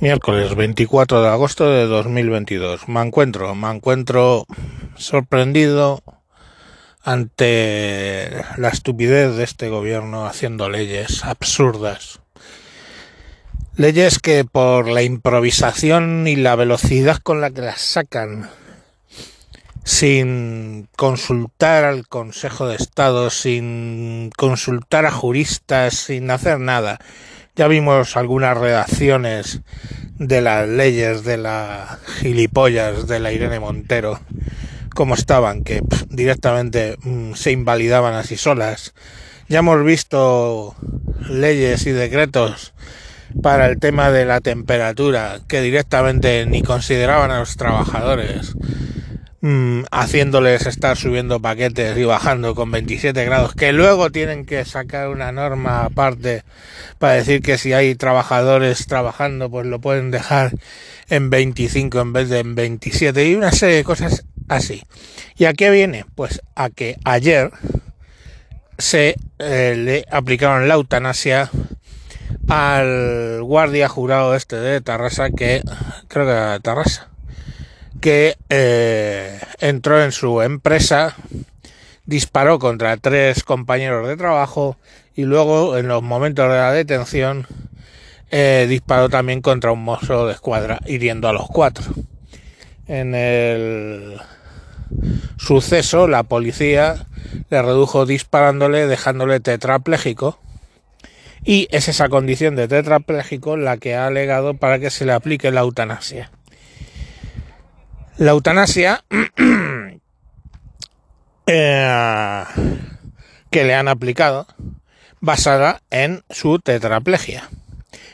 Miércoles 24 de agosto de 2022. Me encuentro, me encuentro sorprendido ante la estupidez de este gobierno haciendo leyes absurdas. Leyes que por la improvisación y la velocidad con la que las sacan, sin consultar al Consejo de Estado, sin consultar a juristas, sin hacer nada, ya vimos algunas redacciones de las leyes de la gilipollas de la Irene Montero, como estaban, que directamente mm, se invalidaban así solas. Ya hemos visto leyes y decretos para el tema de la temperatura que directamente ni consideraban a los trabajadores Mm, haciéndoles estar subiendo paquetes y bajando con 27 grados, que luego tienen que sacar una norma aparte para decir que si hay trabajadores trabajando, pues lo pueden dejar en 25 en vez de en 27 y una serie de cosas así. ¿Y a qué viene? Pues a que ayer se eh, le aplicaron la eutanasia al guardia jurado este de Tarrasa que creo que era Tarrasa que eh, entró en su empresa, disparó contra tres compañeros de trabajo y luego en los momentos de la detención eh, disparó también contra un mozo de escuadra, hiriendo a los cuatro. En el suceso, la policía le redujo disparándole, dejándole tetrapléjico. Y es esa condición de tetrapléjico la que ha alegado para que se le aplique la eutanasia. La eutanasia eh, que le han aplicado basada en su tetraplegia.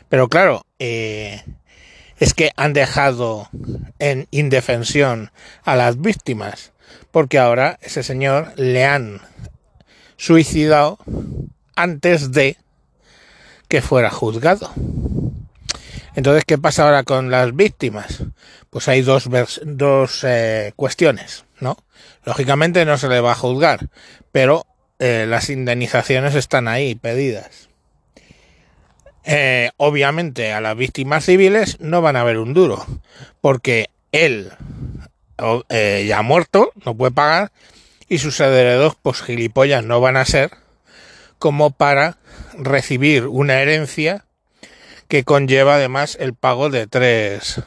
Pero claro, eh, es que han dejado en indefensión a las víctimas, porque ahora ese señor le han suicidado antes de que fuera juzgado. Entonces, ¿qué pasa ahora con las víctimas? Pues hay dos, dos eh, cuestiones, ¿no? Lógicamente no se le va a juzgar, pero eh, las indemnizaciones están ahí pedidas. Eh, obviamente a las víctimas civiles no van a ver un duro, porque él ya muerto, no puede pagar, y sus herederos, pues gilipollas no van a ser como para recibir una herencia que conlleva además el pago de tres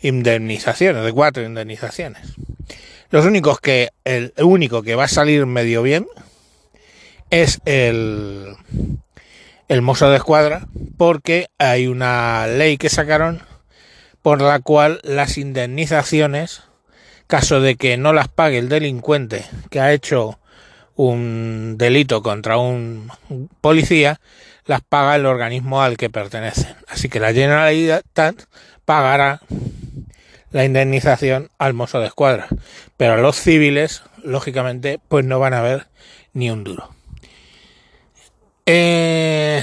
indemnizaciones, de cuatro indemnizaciones. Los únicos que, el único que va a salir medio bien es el, el mozo de escuadra, porque hay una ley que sacaron por la cual las indemnizaciones, caso de que no las pague el delincuente que ha hecho un delito contra un policía, las paga el organismo al que pertenecen. Así que la Generalitat pagará la indemnización al mozo de escuadra. Pero los civiles, lógicamente, pues no van a ver ni un duro. Eh,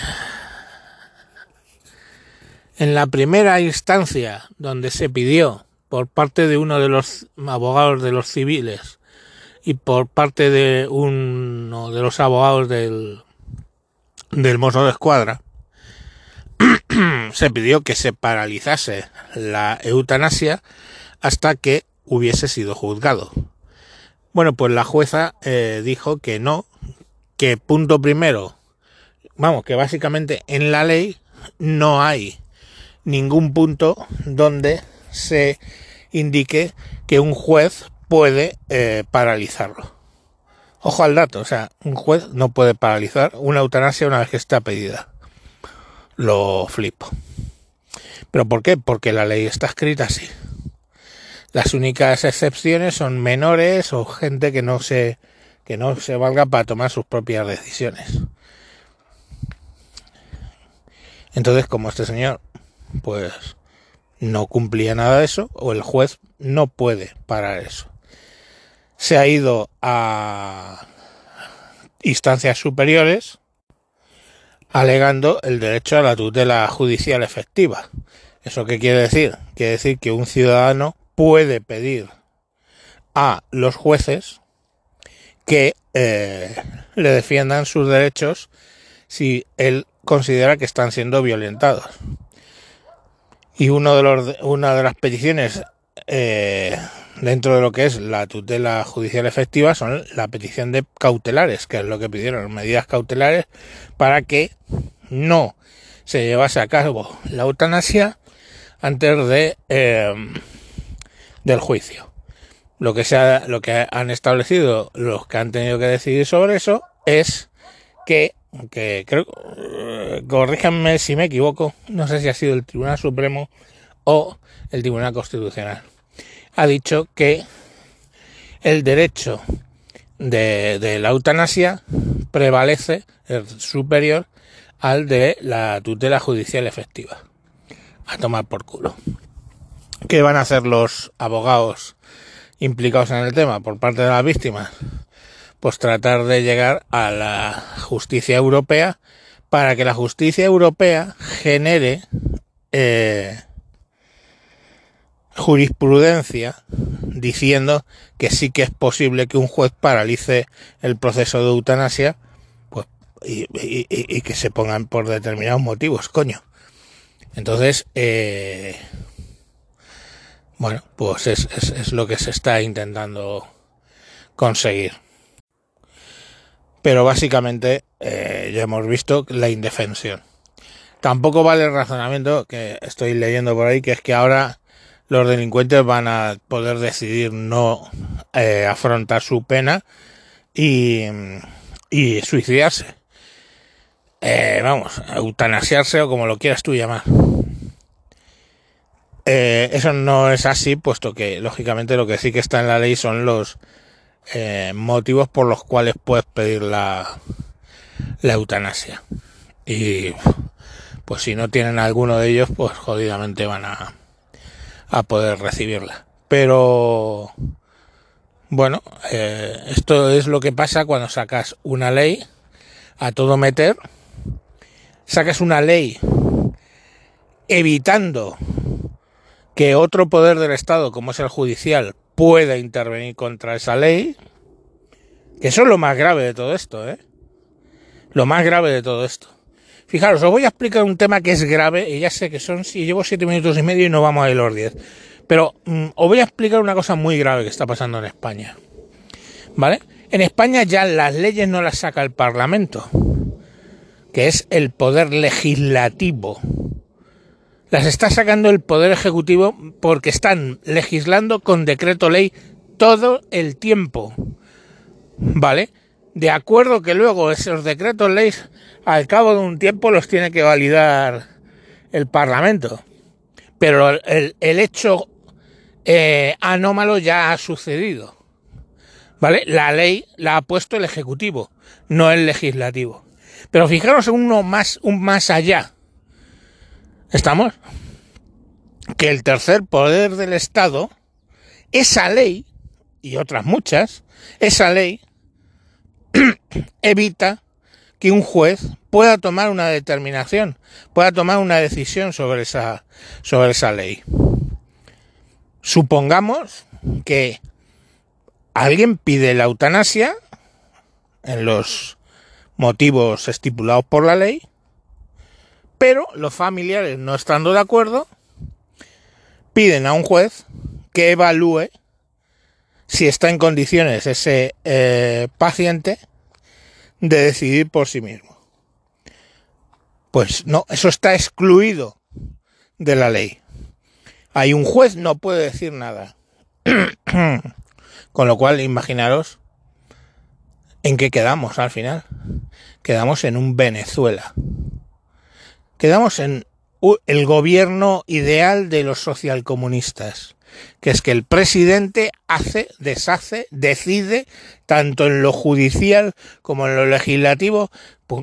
en la primera instancia donde se pidió por parte de uno de los abogados de los civiles y por parte de uno de los abogados del del mozo de escuadra, se pidió que se paralizase la eutanasia hasta que hubiese sido juzgado. Bueno, pues la jueza eh, dijo que no, que punto primero, vamos, que básicamente en la ley no hay ningún punto donde se indique que un juez puede eh, paralizarlo. Ojo al dato, o sea, un juez no puede paralizar una eutanasia una vez que está pedida. Lo flipo. ¿Pero por qué? Porque la ley está escrita así. Las únicas excepciones son menores o gente que no se que no se valga para tomar sus propias decisiones. Entonces, como este señor pues no cumplía nada de eso o el juez no puede parar eso se ha ido a instancias superiores alegando el derecho a la tutela judicial efectiva. ¿Eso qué quiere decir? Quiere decir que un ciudadano puede pedir a los jueces que eh, le defiendan sus derechos si él considera que están siendo violentados. Y uno de los, una de las peticiones eh, dentro de lo que es la tutela judicial efectiva son la petición de cautelares, que es lo que pidieron, medidas cautelares para que no se llevase a cabo la eutanasia antes de eh, del juicio. Lo que, se lo que han establecido los que han tenido que decidir sobre eso es que, que creo, eh, corríjanme si me equivoco, no sé si ha sido el Tribunal Supremo o el Tribunal Constitucional, ha dicho que el derecho de, la eutanasia prevalece, es superior al de la tutela judicial efectiva. A tomar por culo. ¿Qué van a hacer los abogados implicados en el tema por parte de las víctimas? Pues tratar de llegar a la justicia europea para que la justicia europea genere eh, jurisprudencia diciendo que sí que es posible que un juez paralice el proceso de eutanasia pues, y, que se pongan por determinados motivos, coño. Entonces, eh, bueno, pues es, es, es, lo que se está intentando conseguir. Pero básicamente eh, ya hemos visto la indefensión. Tampoco vale el razonamiento que estoy leyendo por ahí, que es que ahora los delincuentes van a poder decidir no eh, afrontar su pena y, suicidarse. Eh, vamos, eutanasiarse o como lo quieras tú llamar. Eh, eso no es así, puesto que lógicamente lo que sí que está en la ley son los eh, motivos por los cuales puedes pedir la, la eutanasia. Y pues si no tienen alguno de ellos, pues jodidamente van a, a poder recibirla. Pero bueno, eh, esto es lo que pasa cuando sacas una ley a todo meter, sacas una ley evitando que otro poder del Estado, como es el judicial, pueda intervenir contra esa ley, que eso es lo más grave de todo esto, ¿eh? Lo más grave de todo esto. Fijaros, os voy a explicar un tema que es grave, y ya sé que son, si llevo siete minutos y medio y no vamos a ir los diez. Pero mm, os voy a explicar una cosa muy grave que está pasando en España. ¿Vale? En España ya las leyes no las saca el Parlamento, que es el poder legislativo las está sacando el Poder Ejecutivo porque están legislando con decreto ley todo el tiempo. ¿Vale? De acuerdo que luego esos decretos ley al cabo de un tiempo los tiene que validar el Parlamento. Pero el, el hecho eh, anómalo ya ha sucedido. ¿Vale? La ley la ha puesto el Ejecutivo, no el Legislativo. Pero fijaros en uno más, un más allá ¿Estamos? Que el tercer poder del Estado, esa ley, y otras muchas, esa ley evita que un juez pueda tomar una determinación, pueda tomar una decisión sobre esa, sobre esa ley. Supongamos que alguien pide la eutanasia en los motivos estipulados por la ley pero los familiares, no estando de acuerdo, piden a un juez que evalúe si está en condiciones ese eh, paciente de decidir por sí mismo. Pues no, eso está excluido de la ley. Hay un juez, no puede decir nada. Con lo cual, imaginaros en qué quedamos al final. Quedamos en un Venezuela quedamos en el gobierno ideal de los socialcomunistas, que es que el presidente hace, deshace, decide, tanto en lo judicial como en lo legislativo,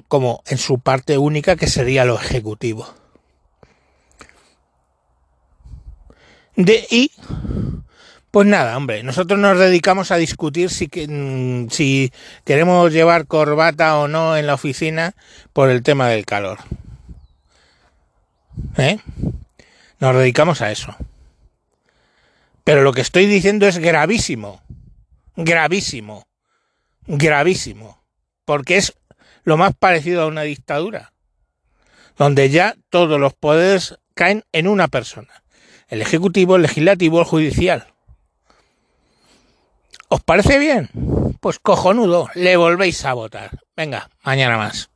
como en su parte única que sería lo ejecutivo. De, y, pues nada, hombre, nosotros nos dedicamos a discutir si, mm, si queremos llevar corbata o no en la oficina por el tema del calor. ¿Eh? Nos dedicamos a eso. Pero lo que estoy diciendo es gravísimo. Gravísimo. Gravísimo. Porque es lo más parecido a una dictadura. Donde ya todos los poderes caen en una persona. El Ejecutivo, el Legislativo, el Judicial. ¿Os parece bien? Pues cojonudo, le volvéis a votar. Venga, mañana más.